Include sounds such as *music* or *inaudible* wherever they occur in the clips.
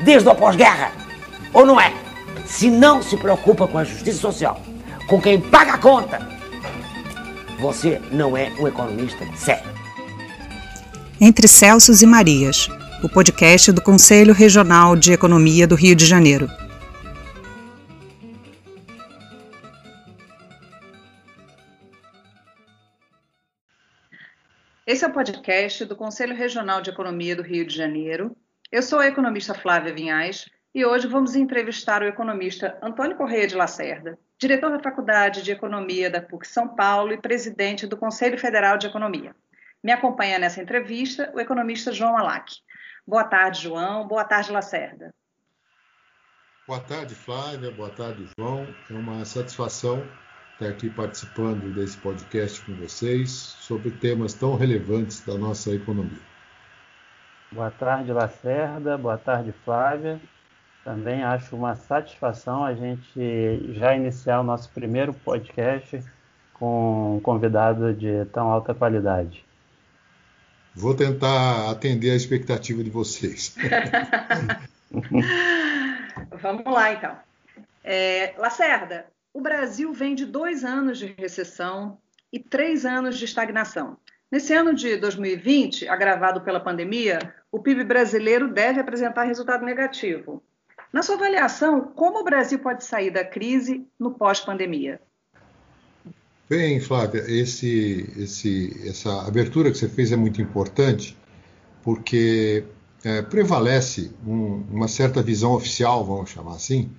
desde o pós-guerra. Ou não é? Se não se preocupa com a justiça social, com quem paga a conta, você não é um economista sério. Entre Celsos e Marias, o podcast do Conselho Regional de Economia do Rio de Janeiro. Esse é o podcast do Conselho Regional de Economia do Rio de Janeiro. Eu sou a economista Flávia Vinhais e hoje vamos entrevistar o economista Antônio Correia de Lacerda, diretor da Faculdade de Economia da PUC São Paulo e presidente do Conselho Federal de Economia. Me acompanha nessa entrevista o economista João Alac. Boa tarde, João. Boa tarde, Lacerda. Boa tarde, Flávia. Boa tarde, João. É uma satisfação estar aqui participando desse podcast com vocês sobre temas tão relevantes da nossa economia. Boa tarde, Lacerda. Boa tarde, Flávia. Também acho uma satisfação a gente já iniciar o nosso primeiro podcast com um convidado de tão alta qualidade. Vou tentar atender a expectativa de vocês. *laughs* Vamos lá, então. É, Lacerda, o Brasil vem de dois anos de recessão e três anos de estagnação. Nesse ano de 2020, agravado pela pandemia, o PIB brasileiro deve apresentar resultado negativo. Na sua avaliação, como o Brasil pode sair da crise no pós-pandemia? Bem, Flávia, esse, esse, essa abertura que você fez é muito importante, porque é, prevalece um, uma certa visão oficial, vamos chamar assim,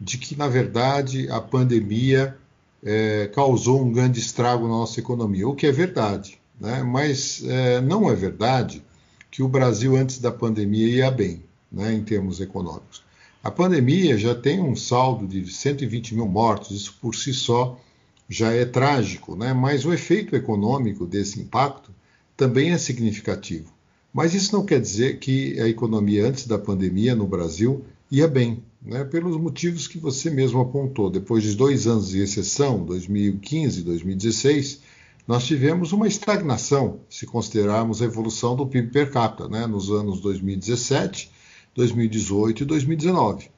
de que, na verdade, a pandemia é, causou um grande estrago na nossa economia, o que é verdade. Né? Mas é, não é verdade que o Brasil, antes da pandemia, ia bem, né, em termos econômicos. A pandemia já tem um saldo de 120 mil mortos, isso por si só já é trágico, né? mas o efeito econômico desse impacto também é significativo. Mas isso não quer dizer que a economia antes da pandemia no Brasil ia bem né, pelos motivos que você mesmo apontou. Depois de dois anos de recessão, 2015 e 2016, nós tivemos uma estagnação, se considerarmos a evolução do PIB per capita, né, nos anos 2017, 2018 e 2019.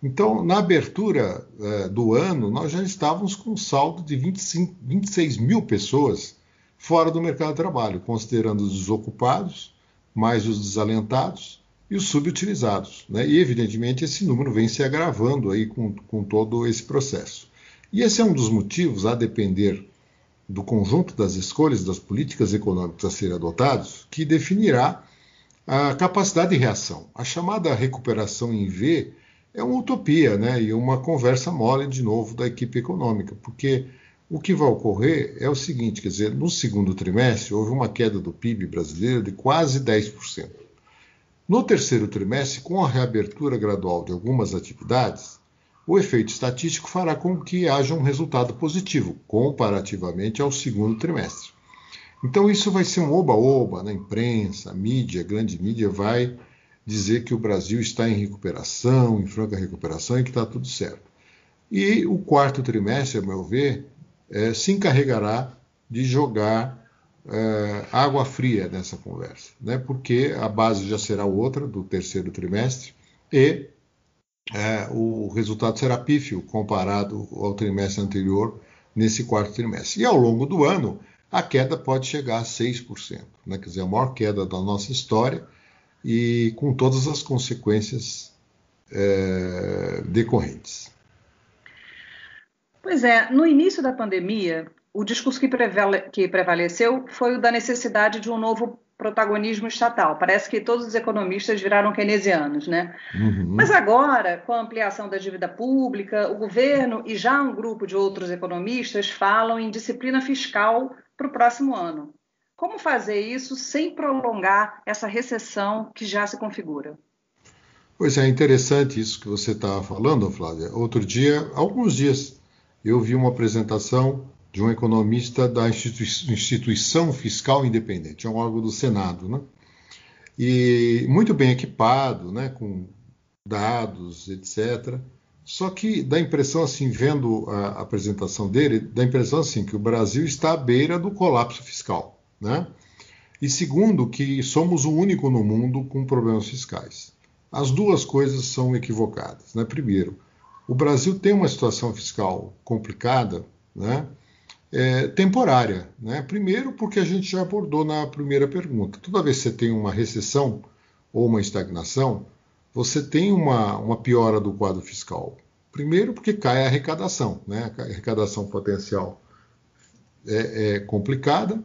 Então, na abertura eh, do ano, nós já estávamos com um saldo de 25, 26 mil pessoas fora do mercado de trabalho, considerando os desocupados, mais os desalentados, e os subutilizados. Né? E, evidentemente, esse número vem se agravando aí com, com todo esse processo. E esse é um dos motivos, a depender do conjunto das escolhas das políticas econômicas a serem adotadas, que definirá a capacidade de reação. A chamada recuperação em V é uma utopia né? e uma conversa mole, de novo, da equipe econômica, porque o que vai ocorrer é o seguinte: quer dizer, no segundo trimestre houve uma queda do PIB brasileiro de quase 10%. No terceiro trimestre, com a reabertura gradual de algumas atividades, o efeito estatístico fará com que haja um resultado positivo comparativamente ao segundo trimestre. Então, isso vai ser um oba-oba na imprensa, mídia, grande mídia vai dizer que o Brasil está em recuperação, em franca recuperação e que está tudo certo. E o quarto trimestre, a meu ver, é, se encarregará de jogar uh, água fria nessa conversa, né? porque a base já será outra do terceiro trimestre e uh, o resultado será pífio comparado ao trimestre anterior nesse quarto trimestre. E ao longo do ano, a queda pode chegar a 6%, né? quer dizer, a maior queda da nossa história e com todas as consequências uh, decorrentes. Pois é, no início da pandemia, o discurso que, prevale, que prevaleceu foi o da necessidade de um novo protagonismo estatal. Parece que todos os economistas viraram keynesianos, né? Uhum. Mas agora, com a ampliação da dívida pública, o governo e já um grupo de outros economistas falam em disciplina fiscal para o próximo ano. Como fazer isso sem prolongar essa recessão que já se configura? Pois é, interessante isso que você estava falando, Flávia. Outro dia, alguns dias, eu vi uma apresentação de um economista da Instituição Fiscal Independente, é um órgão do Senado, né? E muito bem equipado, né, com dados, etc. Só que dá a impressão, assim, vendo a apresentação dele, dá a impressão, assim, que o Brasil está à beira do colapso fiscal, né? E segundo, que somos o único no mundo com problemas fiscais. As duas coisas são equivocadas. Né? Primeiro, o Brasil tem uma situação fiscal complicada, né? É, temporária. Né? Primeiro, porque a gente já abordou na primeira pergunta. Toda vez que você tem uma recessão ou uma estagnação, você tem uma, uma piora do quadro fiscal. Primeiro, porque cai a arrecadação. Né? A arrecadação potencial é, é complicada.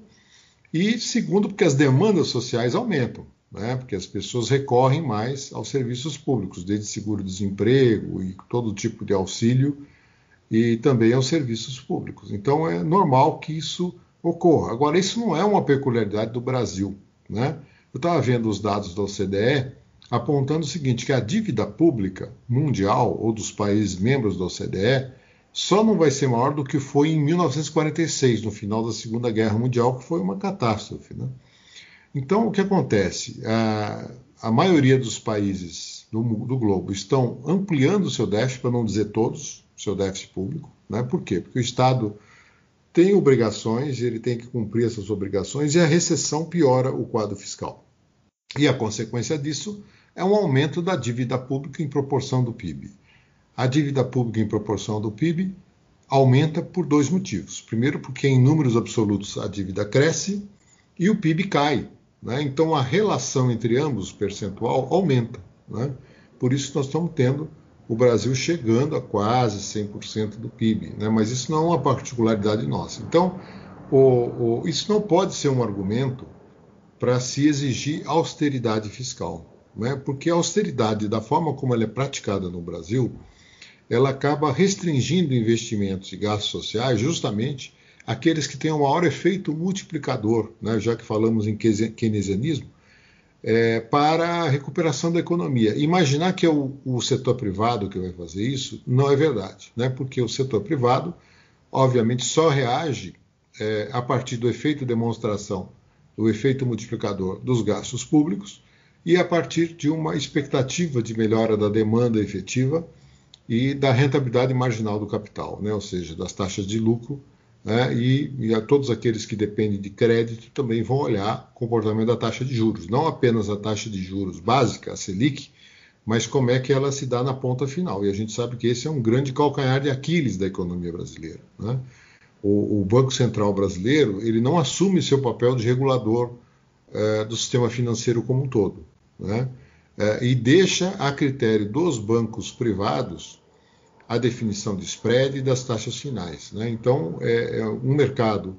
E segundo, porque as demandas sociais aumentam né? porque as pessoas recorrem mais aos serviços públicos, desde seguro-desemprego e todo tipo de auxílio, e também aos serviços públicos. Então é normal que isso ocorra. Agora, isso não é uma peculiaridade do Brasil. Né? Eu estava vendo os dados da OCDE apontando o seguinte: que a dívida pública mundial ou dos países membros da OCDE só não vai ser maior do que foi em 1946, no final da Segunda Guerra Mundial, que foi uma catástrofe. Né? Então, o que acontece? A, a maioria dos países do, do, globo estão ampliando o seu déficit, para não dizer todos, seu déficit público. Né? Por quê? Porque o Estado tem obrigações, ele tem que cumprir essas obrigações e a recessão piora o quadro fiscal. E a consequência disso é um aumento da dívida pública em proporção do PIB. A dívida pública em proporção do PIB aumenta por dois motivos. Primeiro, porque em números absolutos a dívida cresce e o PIB cai. Né? Então a relação entre ambos, percentual, aumenta. Né? Por isso nós estamos tendo o Brasil chegando a quase 100% do PIB. Né? Mas isso não é uma particularidade nossa. Então, o, o, isso não pode ser um argumento para se exigir austeridade fiscal. Né? Porque a austeridade, da forma como ela é praticada no Brasil, ela acaba restringindo investimentos e gastos sociais justamente aqueles que têm o maior efeito multiplicador, né, já que falamos em keynesianismo, é, para a recuperação da economia. Imaginar que é o, o, setor privado que vai fazer isso não é verdade, né, porque o setor privado, obviamente, só reage é, a partir do efeito demonstração, do efeito multiplicador dos gastos públicos e a partir de uma expectativa de melhora da demanda efetiva e da rentabilidade marginal do capital, né, ou seja, das taxas de lucro né, e, e, a todos aqueles que dependem de crédito também vão olhar o comportamento da taxa de juros, não apenas a taxa de juros básica, a Selic, mas como é que ela se dá na ponta final. E a gente sabe que esse é um grande calcanhar de Aquiles da economia brasileira. Né? O, o, Banco Central brasileiro ele não assume seu papel de regulador é, do sistema financeiro como um todo, né? é, e deixa a critério dos bancos privados a definição de spread e das taxas finais. Né? Então, é, é, um mercado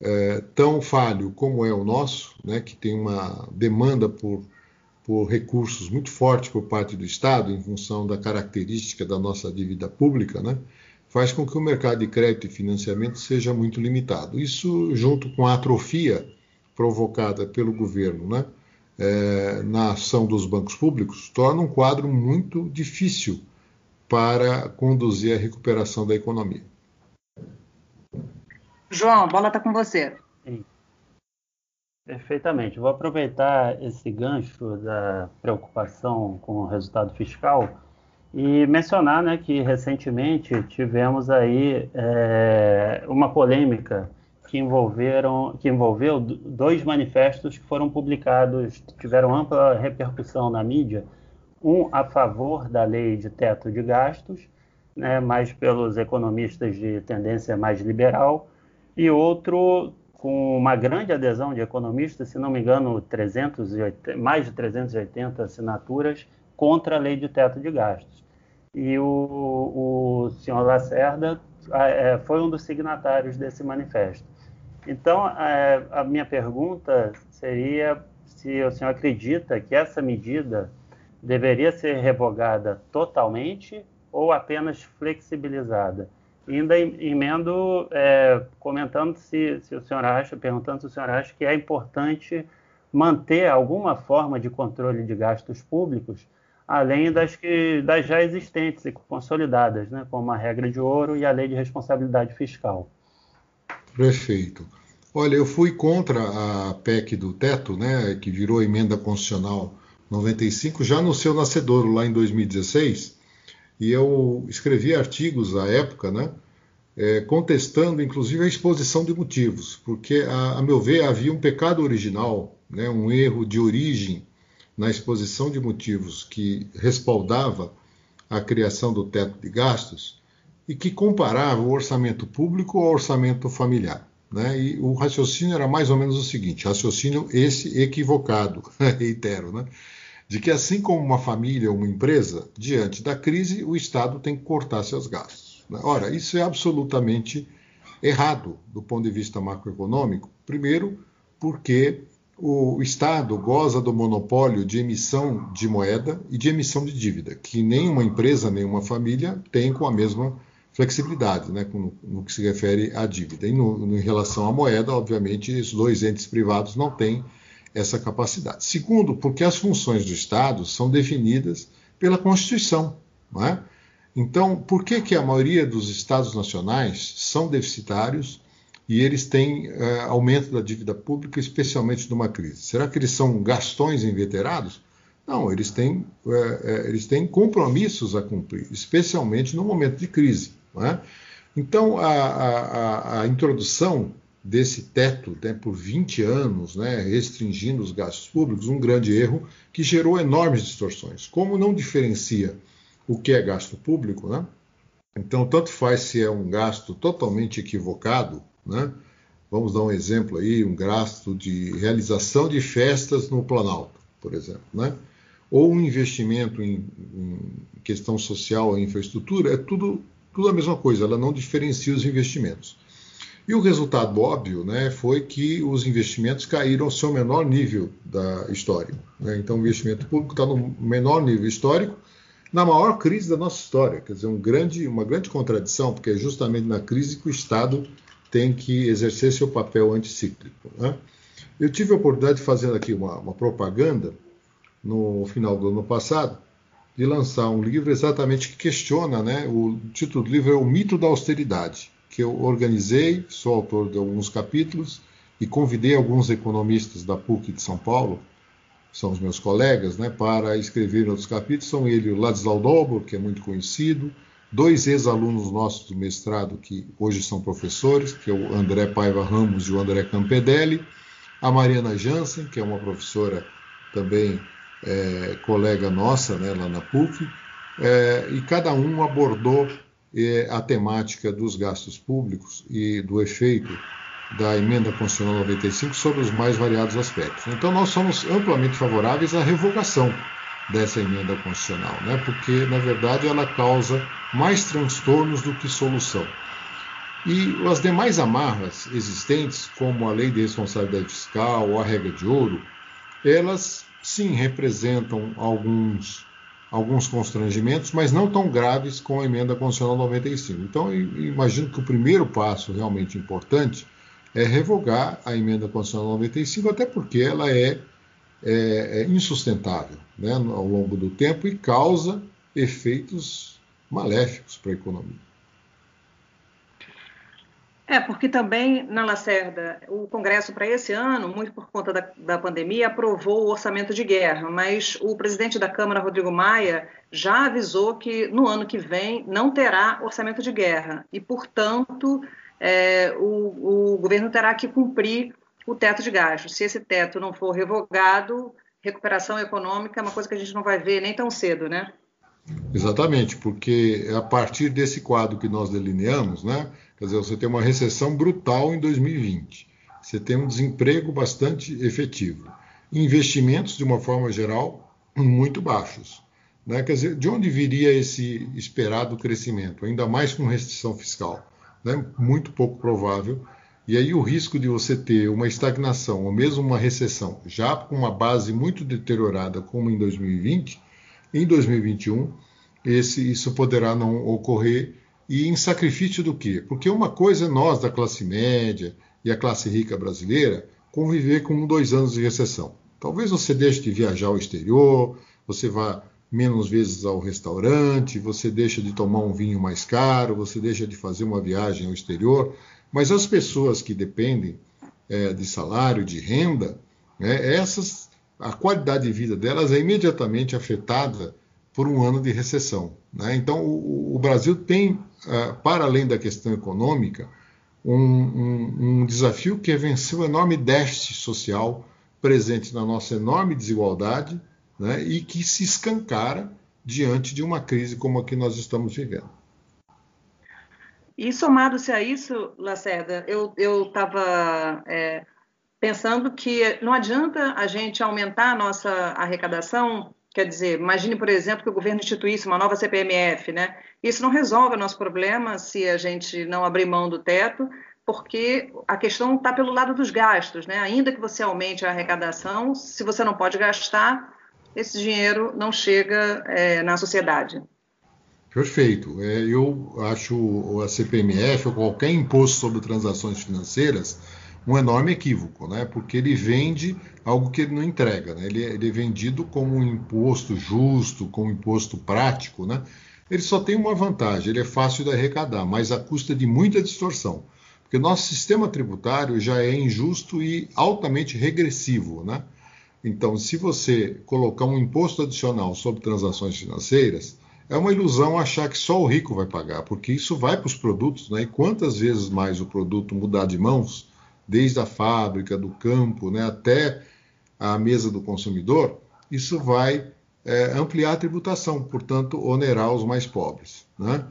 é, tão falho como é o nosso, né, que tem uma demanda por, por recursos muito forte por parte do Estado, em função da característica da nossa dívida pública, né, faz com que o mercado de crédito e financiamento seja muito limitado. Isso, junto com a atrofia provocada pelo governo né, é, na ação dos bancos públicos, torna um quadro muito difícil para conduzir a recuperação da economia. João, a bola está com você. Sim. Perfeitamente. Vou aproveitar esse gancho da preocupação com o resultado fiscal e mencionar né, que recentemente tivemos aí é, uma polêmica que, envolveram, que envolveu dois manifestos que foram publicados, tiveram ampla repercussão na mídia, um a favor da lei de teto de gastos, né, mais pelos economistas de tendência mais liberal, e outro com uma grande adesão de economistas, se não me engano, 380, mais de 380 assinaturas contra a lei de teto de gastos. E o, o senhor Lacerda é, foi um dos signatários desse manifesto. Então, é, a minha pergunta seria se o senhor acredita que essa medida deveria ser revogada totalmente ou apenas flexibilizada? Ainda emendo é, comentando se, se o senhor acha, perguntando se o senhor acha que é importante manter alguma forma de controle de gastos públicos, além das, que, das já existentes e consolidadas, né, como a regra de ouro e a lei de responsabilidade fiscal. Perfeito. Olha, eu fui contra a PEC do teto, né, que virou emenda constitucional 95, já no seu nascedouro, lá em 2016, e eu escrevi artigos à época, né, é, contestando inclusive a exposição de motivos, porque, a, a, meu ver, havia um pecado original, né, um erro de origem na exposição de motivos que respaldava a criação do teto de gastos e que comparava o orçamento público ao orçamento familiar. Né? E o raciocínio era mais ou menos o seguinte: raciocínio esse equivocado, *laughs* reitero, né? De que assim como uma família ou uma empresa, diante da crise, o Estado tem que cortar seus gastos. Né? Ora, isso é absolutamente errado do ponto de vista macroeconômico. Primeiro, porque o Estado goza do monopólio de emissão de moeda e de emissão de dívida, que nenhuma empresa, nenhuma família tem com a mesma flexibilidade, né, no, no que se refere à dívida. E no, no, em relação à moeda, obviamente, os dois entes privados não têm essa capacidade. Segundo, porque as funções do Estado são definidas pela Constituição. Não é? Então, por que, que a maioria dos Estados nacionais são deficitários e eles têm uh, aumento da dívida pública, especialmente numa crise. Será que eles são gastões inveterados? Não, eles têm, uh, eles têm compromissos a cumprir, especialmente no momento de crise. É? Então, a, a, a, introdução desse teto né, por 20 anos, né, restringindo os gastos públicos, um grande erro que gerou enormes distorções. Como não diferencia o que é gasto público, né? então tanto faz se é um gasto totalmente equivocado, né? Vamos dar um exemplo aí, um gasto de realização de festas no Planalto, por exemplo, né? ou um investimento em, em questão social, em infraestrutura, é tudo, tudo a mesma coisa, ela não diferencia os investimentos. E o resultado óbvio né, foi que os investimentos caíram ao seu menor nível da história. Né? Então, o investimento público está no menor nível histórico, na maior crise da nossa história. Quer dizer, um grande, uma grande contradição, porque é justamente na crise que o Estado tem que exercer seu papel anticíclico. Né? Eu tive a oportunidade de fazer aqui uma, uma, propaganda no final do ano passado, de lançar um livro exatamente que questiona, né? O título do livro é O Mito da Austeridade, que eu organizei, sou autor de alguns capítulos e convidei alguns economistas da PUC de São Paulo, são os meus colegas, né, para escrever outros capítulos. São ele o Ladislau Dobro, que é muito conhecido, dois ex-alunos nossos do mestrado que hoje são professores, que é o André Paiva Ramos e o André Campedelli, a Mariana Jansen, que é uma professora também é, colega nossa né, lá na PUC, é, e cada um abordou a temática dos gastos públicos e do efeito da emenda constitucional 95 sobre os mais variados aspectos. Então, nós somos amplamente favoráveis à revogação dessa emenda constitucional, né? porque, na verdade, ela causa mais transtornos do que solução. E as demais amarras existentes, como a lei de responsabilidade fiscal ou a regra de ouro, elas sim representam alguns, alguns constrangimentos, mas não tão graves como a emenda constitucional 95. Então, imagino que o primeiro passo realmente importante é revogar a emenda constitucional 95, até porque ela é é, é insustentável né, ao longo do tempo e causa efeitos maléficos para a economia. É, porque também, na Lacerda, o Congresso para esse ano, muito por conta da, da, pandemia, aprovou o orçamento de guerra, mas o presidente da Câmara, Rodrigo Maia, já avisou que no ano que vem não terá orçamento de guerra e, portanto, é, o, o governo terá que cumprir o teto de gastos. Se esse teto não for revogado, recuperação econômica é uma coisa que a gente não vai ver nem tão cedo, né? Exatamente, porque é a partir desse quadro que nós delineamos, né? Quer dizer, você tem uma recessão brutal em 2020, você tem um desemprego bastante efetivo, investimentos, de uma forma geral, muito baixos. Né? Quer dizer, de onde viria esse esperado crescimento? Ainda mais com restrição fiscal. Né? Muito pouco provável e aí o risco de você ter uma estagnação ou mesmo uma recessão, já com uma base muito deteriorada como em 2020, em 2021, esse, isso poderá não ocorrer. E em sacrifício do quê? Porque uma coisa é nós, da classe média e a classe rica brasileira, conviver com dois anos de recessão. Talvez você deixe de viajar ao exterior, você vá menos vezes ao restaurante, você deixa de tomar um vinho mais caro, você deixa de fazer uma viagem ao exterior. Mas as pessoas que dependem é, de salário, de renda, né, essas, a qualidade de vida delas é imediatamente afetada por um ano de recessão. Né? Então, o, o, Brasil tem, uh, para além da questão econômica, um, um, um desafio que é vencer o enorme déficit social presente na nossa enorme desigualdade né? e que se escancara diante de uma crise como a que nós estamos vivendo. E somado-se a isso, Lacerda, eu estava é, pensando que não adianta a gente aumentar a nossa arrecadação, quer dizer, imagine, por exemplo, que o governo instituísse uma nova CPMF, né? Isso não resolve o nosso problema se a gente não abrir mão do teto, porque a questão está pelo lado dos gastos, né? Ainda que você aumente a arrecadação, se você não pode gastar, esse dinheiro não chega é, na sociedade. Perfeito. É, eu acho a CPMF ou qualquer imposto sobre transações financeiras um enorme equívoco, né? porque ele vende algo que ele não entrega. Né? Ele, ele, é vendido como um imposto justo, como um imposto prático. Né? Ele só tem uma vantagem, ele é fácil de arrecadar, mas a custa de muita distorção. Porque nosso sistema tributário já é injusto e altamente regressivo. Né? Então, se você colocar um imposto adicional sobre transações financeiras, é uma ilusão achar que só o rico vai pagar, porque isso vai para os produtos, né? E quantas vezes mais o produto mudar de mãos, desde a fábrica, do campo, né, até a mesa do consumidor, isso vai é, ampliar a tributação, portanto, onerar os mais pobres. Né?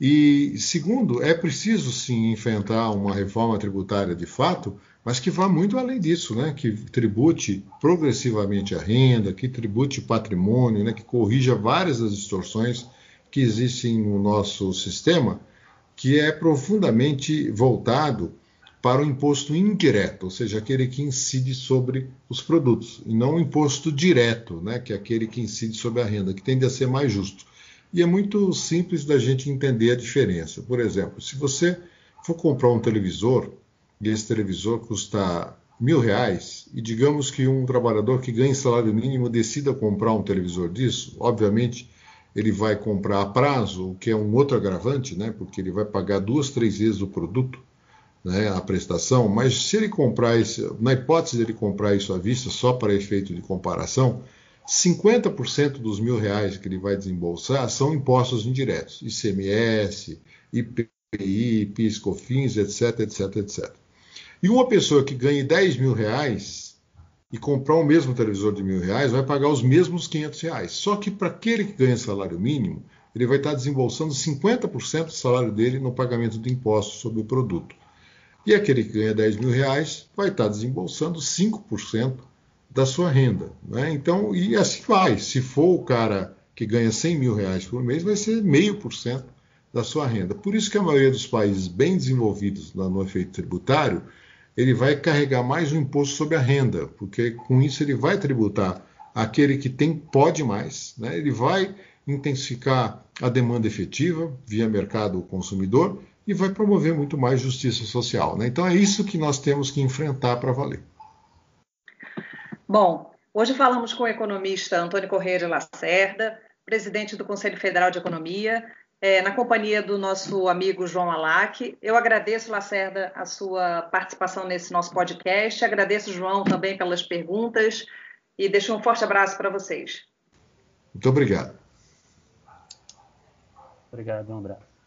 E, segundo, é preciso sim enfrentar uma reforma tributária de fato, mas que vá muito além disso, né? que tribute progressivamente a renda, que tribute patrimônio, né? que corrija várias das distorções que existem no nosso sistema, que é profundamente voltado para o imposto indireto, ou seja, aquele que incide sobre os produtos, e não o imposto direto, né? que é aquele que incide sobre a renda, que tende a ser mais justo. E é muito simples da gente entender a diferença. Por exemplo, se você for comprar um televisor, e esse televisor custa mil reais, e digamos que um trabalhador que ganha salário mínimo decida comprar um televisor disso, obviamente ele vai comprar a prazo, o que é um outro agravante, né? porque ele vai pagar duas, três vezes o produto, né, a prestação, mas se ele comprar isso, na hipótese de ele comprar isso à vista, só para efeito de comparação, 50% dos mil reais que ele vai desembolsar são impostos indiretos, ICMS, IPI, PIS, COFINS, etc, etc, etc. E uma pessoa que ganhe 10 mil reais e comprar o mesmo televisor de mil reais vai pagar os mesmos 500 reais. Só que para aquele que ganha salário mínimo, ele vai estar desembolsando 50% do salário dele no pagamento de impostos sobre o produto. E aquele que ganha 10 mil reais vai estar desembolsando 5% da sua renda. Né? Então, e assim vai. Se for o cara que ganha 100 mil reais por mês, vai ser meio por cento da sua renda. Por isso que a maioria dos países bem desenvolvidos no efeito tributário ele vai carregar mais o imposto sobre a renda, porque com isso ele vai tributar aquele que tem pode mais, né? ele vai intensificar a demanda efetiva via mercado consumidor e vai promover muito mais justiça social. Né? Então é isso que nós temos que enfrentar para valer. Bom, hoje falamos com o economista Antônio Corrêa de Lacerda, presidente do Conselho Federal de Economia, é, na companhia do nosso amigo João Alac. Eu agradeço, Lacerda, a sua participação nesse nosso podcast. Agradeço, João, também pelas perguntas e deixo um forte abraço para vocês. Muito obrigado. Obrigado, um abraço.